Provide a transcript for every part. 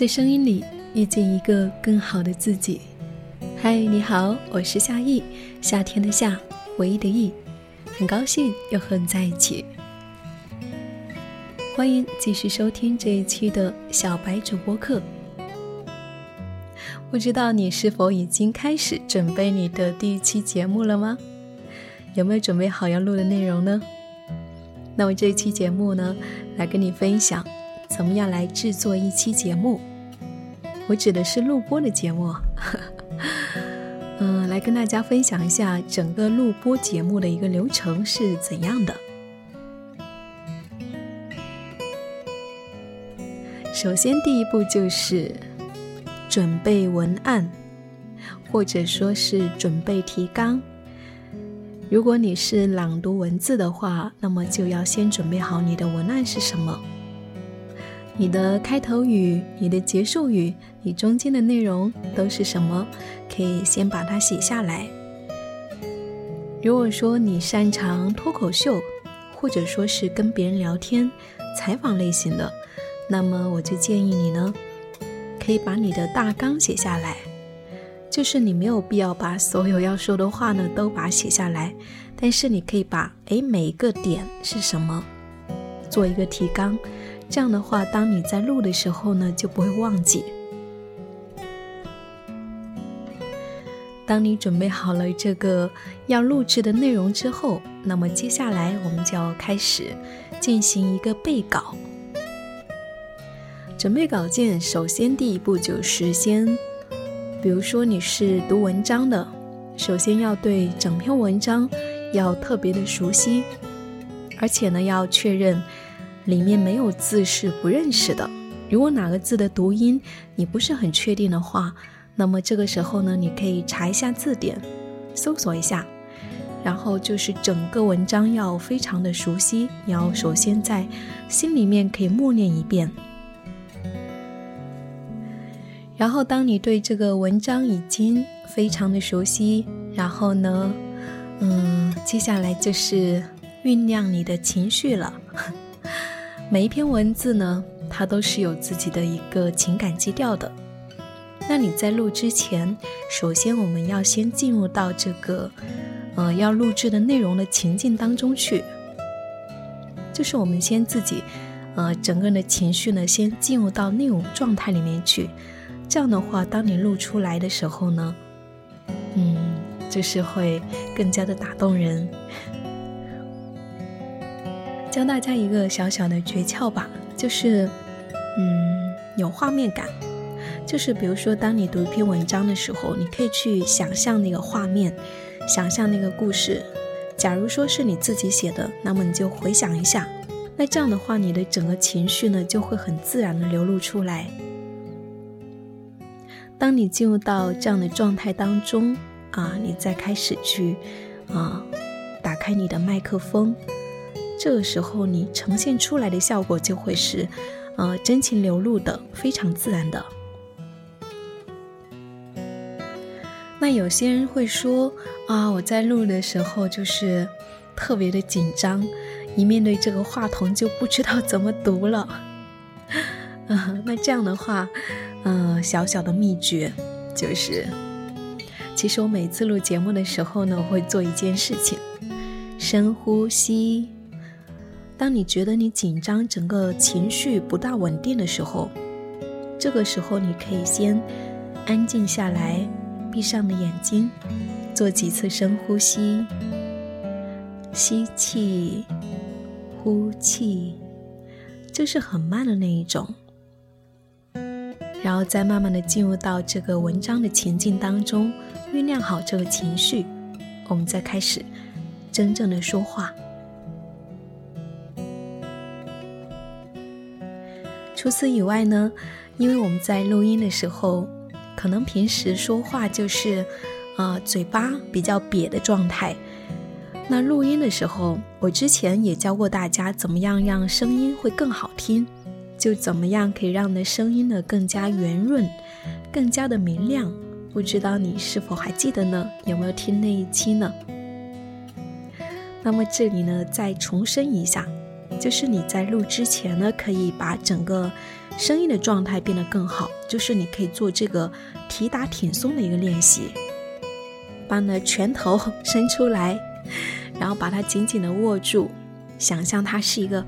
在声音里遇见一个更好的自己。嗨，你好，我是夏意，夏天的夏，回忆的忆，很高兴又和你在一起。欢迎继续收听这一期的小白主播课。不知道你是否已经开始准备你的第一期节目了吗？有没有准备好要录的内容呢？那么这一期节目呢，来跟你分享怎么样来制作一期节目。我指的是录播的节目。嗯，来跟大家分享一下整个录播节目的一个流程是怎样的。首先，第一步就是准备文案，或者说是准备提纲。如果你是朗读文字的话，那么就要先准备好你的文案是什么，你的开头语、你的结束语、你中间的内容都是什么，可以先把它写下来。如果说你擅长脱口秀，或者说是跟别人聊天、采访类型的。那么我就建议你呢，可以把你的大纲写下来，就是你没有必要把所有要说的话呢都把它写下来，但是你可以把诶每一个点是什么做一个提纲，这样的话，当你在录的时候呢就不会忘记。当你准备好了这个要录制的内容之后，那么接下来我们就要开始进行一个备稿。准备稿件，首先第一步就是先，比如说你是读文章的，首先要对整篇文章要特别的熟悉，而且呢要确认里面没有字是不认识的。如果哪个字的读音你不是很确定的话，那么这个时候呢你可以查一下字典，搜索一下，然后就是整个文章要非常的熟悉，你要首先在心里面可以默念一遍。然后，当你对这个文章已经非常的熟悉，然后呢，嗯，接下来就是酝酿你的情绪了。每一篇文字呢，它都是有自己的一个情感基调的。那你在录之前，首先我们要先进入到这个，呃，要录制的内容的情境当中去，就是我们先自己，呃，整个人的情绪呢，先进入到那种状态里面去。这样的话，当你录出来的时候呢，嗯，就是会更加的打动人。教大家一个小小的诀窍吧，就是，嗯，有画面感。就是比如说，当你读一篇文章的时候，你可以去想象那个画面，想象那个故事。假如说是你自己写的，那么你就回想一下。那这样的话，你的整个情绪呢，就会很自然的流露出来。当你进入到这样的状态当中啊，你再开始去啊，打开你的麦克风，这个时候你呈现出来的效果就会是，呃，真情流露的，非常自然的。那有些人会说啊，我在录的时候就是特别的紧张，一面对这个话筒就不知道怎么读了。啊，那这样的话。嗯，小小的秘诀就是，其实我每次录节目的时候呢，我会做一件事情：深呼吸。当你觉得你紧张，整个情绪不大稳定的时候，这个时候你可以先安静下来，闭上的眼睛，做几次深呼吸，吸气，呼气，就是很慢的那一种。然后再慢慢的进入到这个文章的情境当中，酝酿好这个情绪，我们再开始真正的说话。除此以外呢，因为我们在录音的时候，可能平时说话就是，呃，嘴巴比较瘪的状态。那录音的时候，我之前也教过大家怎么样让声音会更好听。就怎么样可以让你的声音呢更加圆润，更加的明亮？不知道你是否还记得呢？有没有听那一期呢？那么这里呢再重申一下，就是你在录之前呢，可以把整个声音的状态变得更好，就是你可以做这个提打挺松的一个练习，把你的拳头伸出来，然后把它紧紧的握住，想象它是一个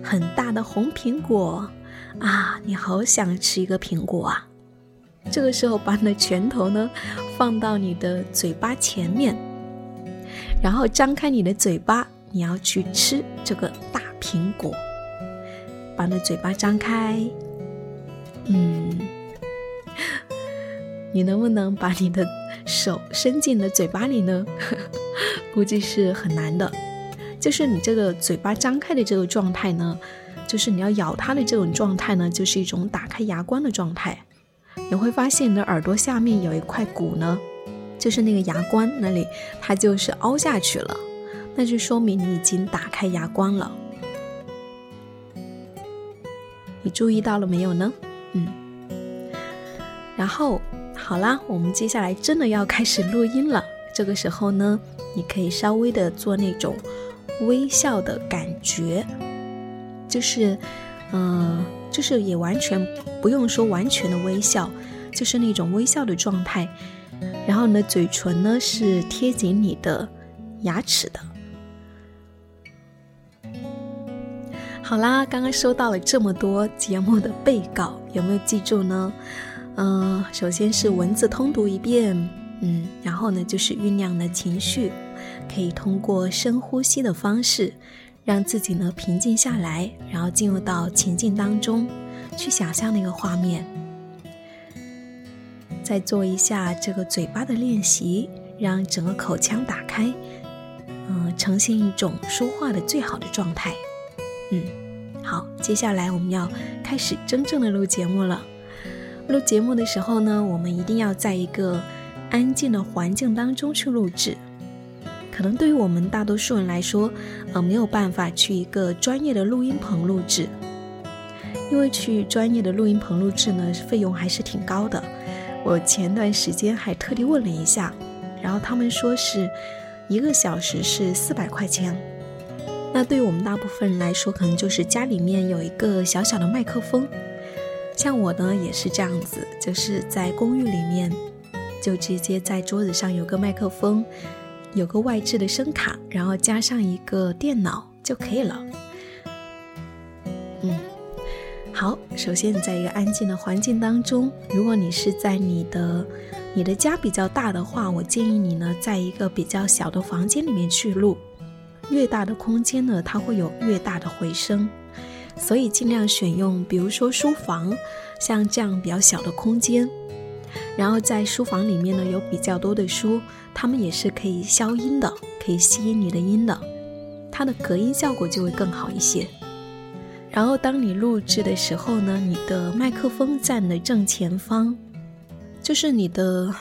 很大的红苹果啊，你好想吃一个苹果啊！这个时候把你的拳头呢放到你的嘴巴前面，然后张开你的嘴巴，你要去吃这个苹果。把你的嘴巴张开，嗯，你能不能把你的手伸进你的嘴巴里呢？估计是很难的。就是你这个嘴巴张开的这个状态呢，就是你要咬它的这种状态呢，就是一种打开牙关的状态。你会发现你的耳朵下面有一块骨呢，就是那个牙关那里，它就是凹下去了，那就说明你已经打开牙关了。你注意到了没有呢？嗯，然后好啦，我们接下来真的要开始录音了。这个时候呢，你可以稍微的做那种微笑的感觉，就是，嗯，就是也完全不用说完全的微笑，就是那种微笑的状态。然后呢，嘴唇呢是贴紧你的牙齿的。好啦，刚刚收到了这么多节目的背稿，有没有记住呢？嗯，首先是文字通读一遍，嗯，然后呢就是酝酿的情绪，可以通过深呼吸的方式，让自己呢平静下来，然后进入到情境当中，去想象那个画面。再做一下这个嘴巴的练习，让整个口腔打开，嗯，呈现一种说话的最好的状态。嗯，好，接下来我们要开始真正的录节目了。录节目的时候呢，我们一定要在一个安静的环境当中去录制。可能对于我们大多数人来说，呃，没有办法去一个专业的录音棚录制，因为去专业的录音棚录制呢，费用还是挺高的。我前段时间还特地问了一下，然后他们说是一个小时是四百块钱。那对于我们大部分人来说，可能就是家里面有一个小小的麦克风。像我呢，也是这样子，就是在公寓里面，就直接在桌子上有个麦克风，有个外置的声卡，然后加上一个电脑就可以了。嗯，好，首先你在一个安静的环境当中，如果你是在你的你的家比较大的话，我建议你呢，在一个比较小的房间里面去录。越大的空间呢，它会有越大的回声，所以尽量选用，比如说书房，像这样比较小的空间。然后在书房里面呢，有比较多的书，它们也是可以消音的，可以吸引你的音的，它的隔音效果就会更好一些。然后当你录制的时候呢，你的麦克风在你的正前方，就是你的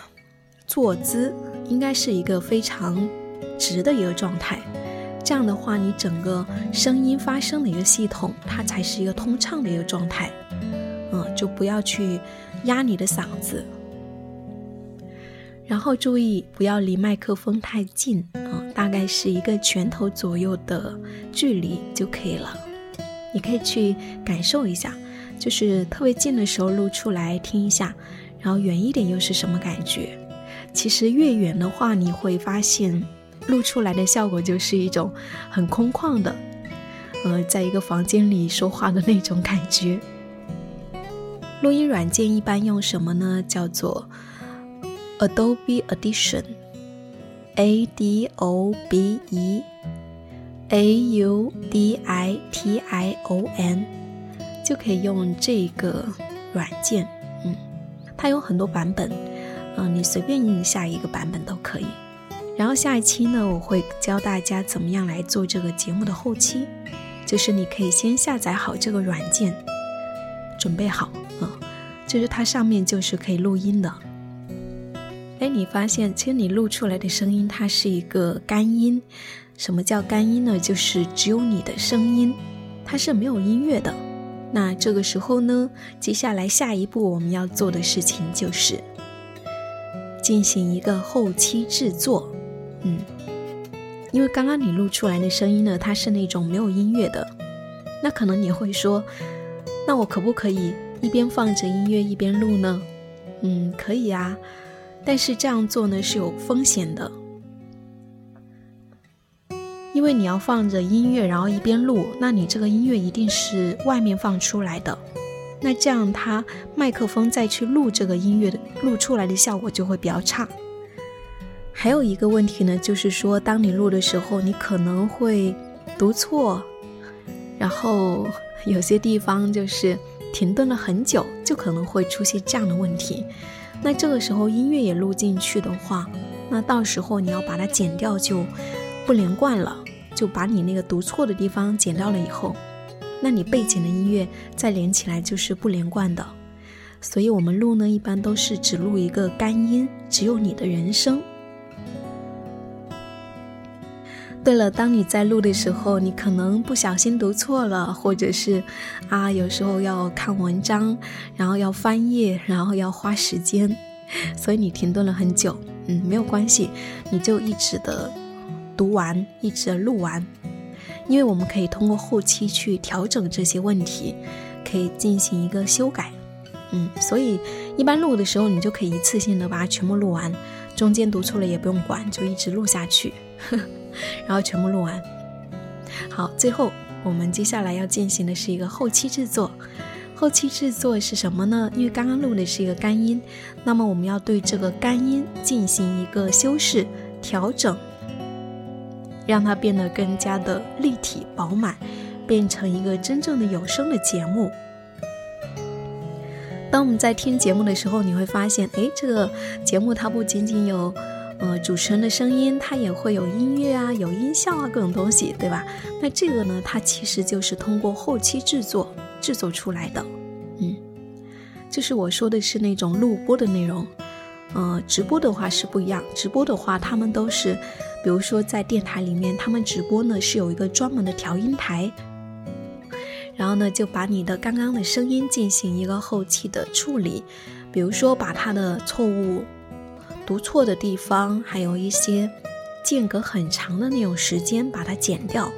坐姿应该是一个非常直的一个状态。这样的话，你整个声音发声的一个系统，它才是一个通畅的一个状态。嗯，就不要去压你的嗓子，然后注意不要离麦克风太近啊，大概是一个拳头左右的距离就可以了。你可以去感受一下，就是特别近的时候录出来听一下，然后远一点又是什么感觉？其实越远的话，你会发现。录出来的效果就是一种很空旷的，呃，在一个房间里说话的那种感觉。录音软件一般用什么呢？叫做 Adobe Audition，A D O B E A U D I T I O N，就可以用这个软件。嗯，它有很多版本，嗯，你随便下一个版本都可以。然后下一期呢，我会教大家怎么样来做这个节目的后期，就是你可以先下载好这个软件，准备好，嗯，就是它上面就是可以录音的。哎，你发现其实你录出来的声音它是一个干音，什么叫干音呢？就是只有你的声音，它是没有音乐的。那这个时候呢，接下来下一步我们要做的事情就是进行一个后期制作。嗯，因为刚刚你录出来的声音呢，它是那种没有音乐的，那可能你会说，那我可不可以一边放着音乐一边录呢？嗯，可以啊，但是这样做呢是有风险的，因为你要放着音乐，然后一边录，那你这个音乐一定是外面放出来的，那这样它麦克风再去录这个音乐的录出来的效果就会比较差。还有一个问题呢，就是说当你录的时候，你可能会读错，然后有些地方就是。停顿了很久，就可能会出现这样的问题。那这个时候音乐也录进去的话，那到时候你要把它剪掉就不连贯了。就把你那个读错的地方剪掉了以后，那你背景的音乐再连起来就是不连贯的。所以我们录呢，一般都是只录一个干音，只有你的人声。对了，当你在录的时候，你可能不小心读错了，或者是啊，有时候要看文章，然后要翻页，然后要花时间，所以你停顿了很久。嗯，没有关系，你就一直的读完，一直的录完，因为我们可以通过后期去调整这些问题，可以进行一个修改。嗯，所以一般录的时候，你就可以一次性的把它全部录完，中间读错了也不用管，就一直录下去。然后全部录完，好，最后我们接下来要进行的是一个后期制作。后期制作是什么呢？因为刚刚录的是一个干音，那么我们要对这个干音进行一个修饰、调整，让它变得更加的立体饱满，变成一个真正的有声的节目。当我们在听节目的时候，你会发现，哎，这个节目它不仅仅有。呃，主持人的声音，它也会有音乐啊，有音效啊，各种东西，对吧？那这个呢，它其实就是通过后期制作制作出来的。嗯，就是我说的是那种录播的内容。呃，直播的话是不一样，直播的话，他们都是，比如说在电台里面，他们直播呢是有一个专门的调音台，然后呢就把你的刚刚的声音进行一个后期的处理，比如说把它的错误。读错的地方，还有一些间隔很长的那种时间，把它剪掉，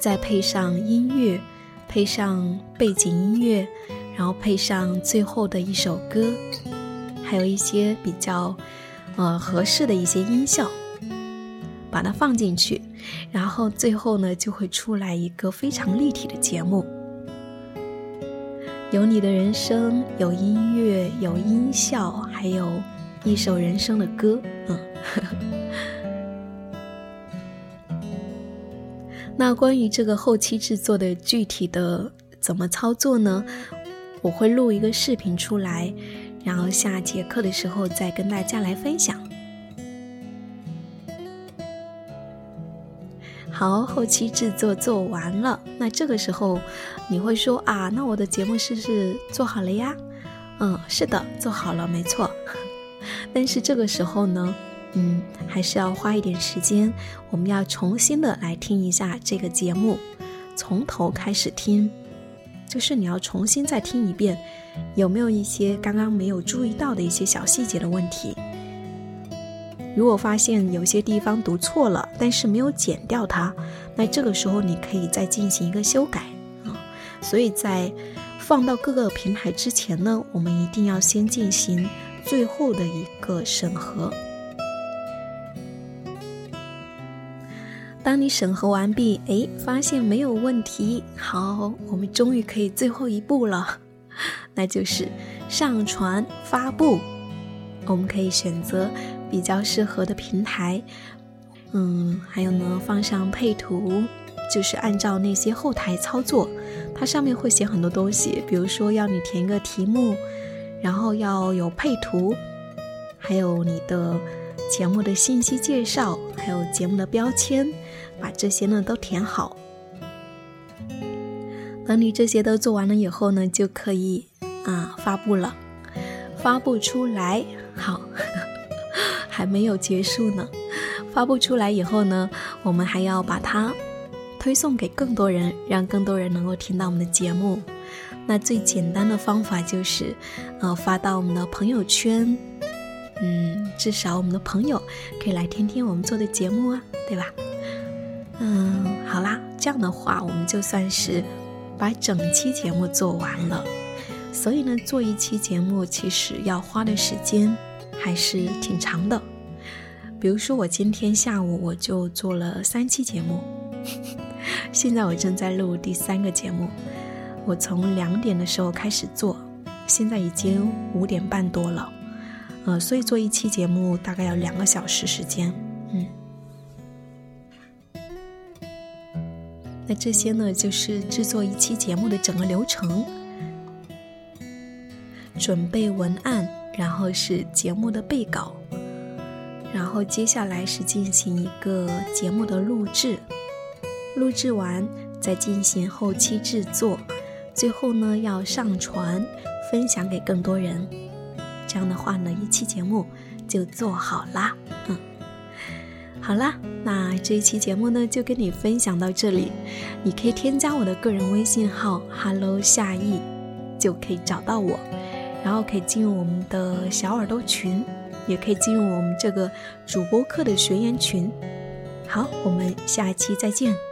再配上音乐，配上背景音乐，然后配上最后的一首歌，还有一些比较呃合适的一些音效，把它放进去，然后最后呢就会出来一个非常立体的节目，有你的人生，有音乐，有音效，还有。一首人生的歌，嗯，那关于这个后期制作的具体的怎么操作呢？我会录一个视频出来，然后下节课的时候再跟大家来分享。好，后期制作做完了，那这个时候你会说啊，那我的节目是不是做好了呀？嗯，是的，做好了，没错。但是这个时候呢，嗯，还是要花一点时间，我们要重新的来听一下这个节目，从头开始听，就是你要重新再听一遍，有没有一些刚刚没有注意到的一些小细节的问题？如果发现有些地方读错了，但是没有剪掉它，那这个时候你可以再进行一个修改啊。所以在放到各个平台之前呢，我们一定要先进行。最后的一个审核，当你审核完毕，哎，发现没有问题，好，我们终于可以最后一步了，那就是上传发布。我们可以选择比较适合的平台，嗯，还有呢，放上配图，就是按照那些后台操作，它上面会写很多东西，比如说要你填一个题目。然后要有配图，还有你的节目的信息介绍，还有节目的标签，把这些呢都填好。等你这些都做完了以后呢，就可以啊发布了。发布出来，好，还没有结束呢。发布出来以后呢，我们还要把它推送给更多人，让更多人能够听到我们的节目。那最简单的方法就是，呃，发到我们的朋友圈，嗯，至少我们的朋友可以来听听我们做的节目啊，对吧？嗯，好啦，这样的话我们就算是把整期节目做完了。所以呢，做一期节目其实要花的时间还是挺长的。比如说，我今天下午我就做了三期节目，现在我正在录第三个节目。我从两点的时候开始做，现在已经五点半多了，呃，所以做一期节目大概要两个小时时间。嗯，那这些呢，就是制作一期节目的整个流程。准备文案，然后是节目的备稿，然后接下来是进行一个节目的录制，录制完再进行后期制作，最后呢要上传分享给更多人。这样的话呢，一期节目就做好啦。嗯，好啦，那这一期节目呢就跟你分享到这里，你可以添加我的个人微信号 “hello 夏意”，就可以找到我。然后可以进入我们的小耳朵群，也可以进入我们这个主播课的学员群。好，我们下期再见。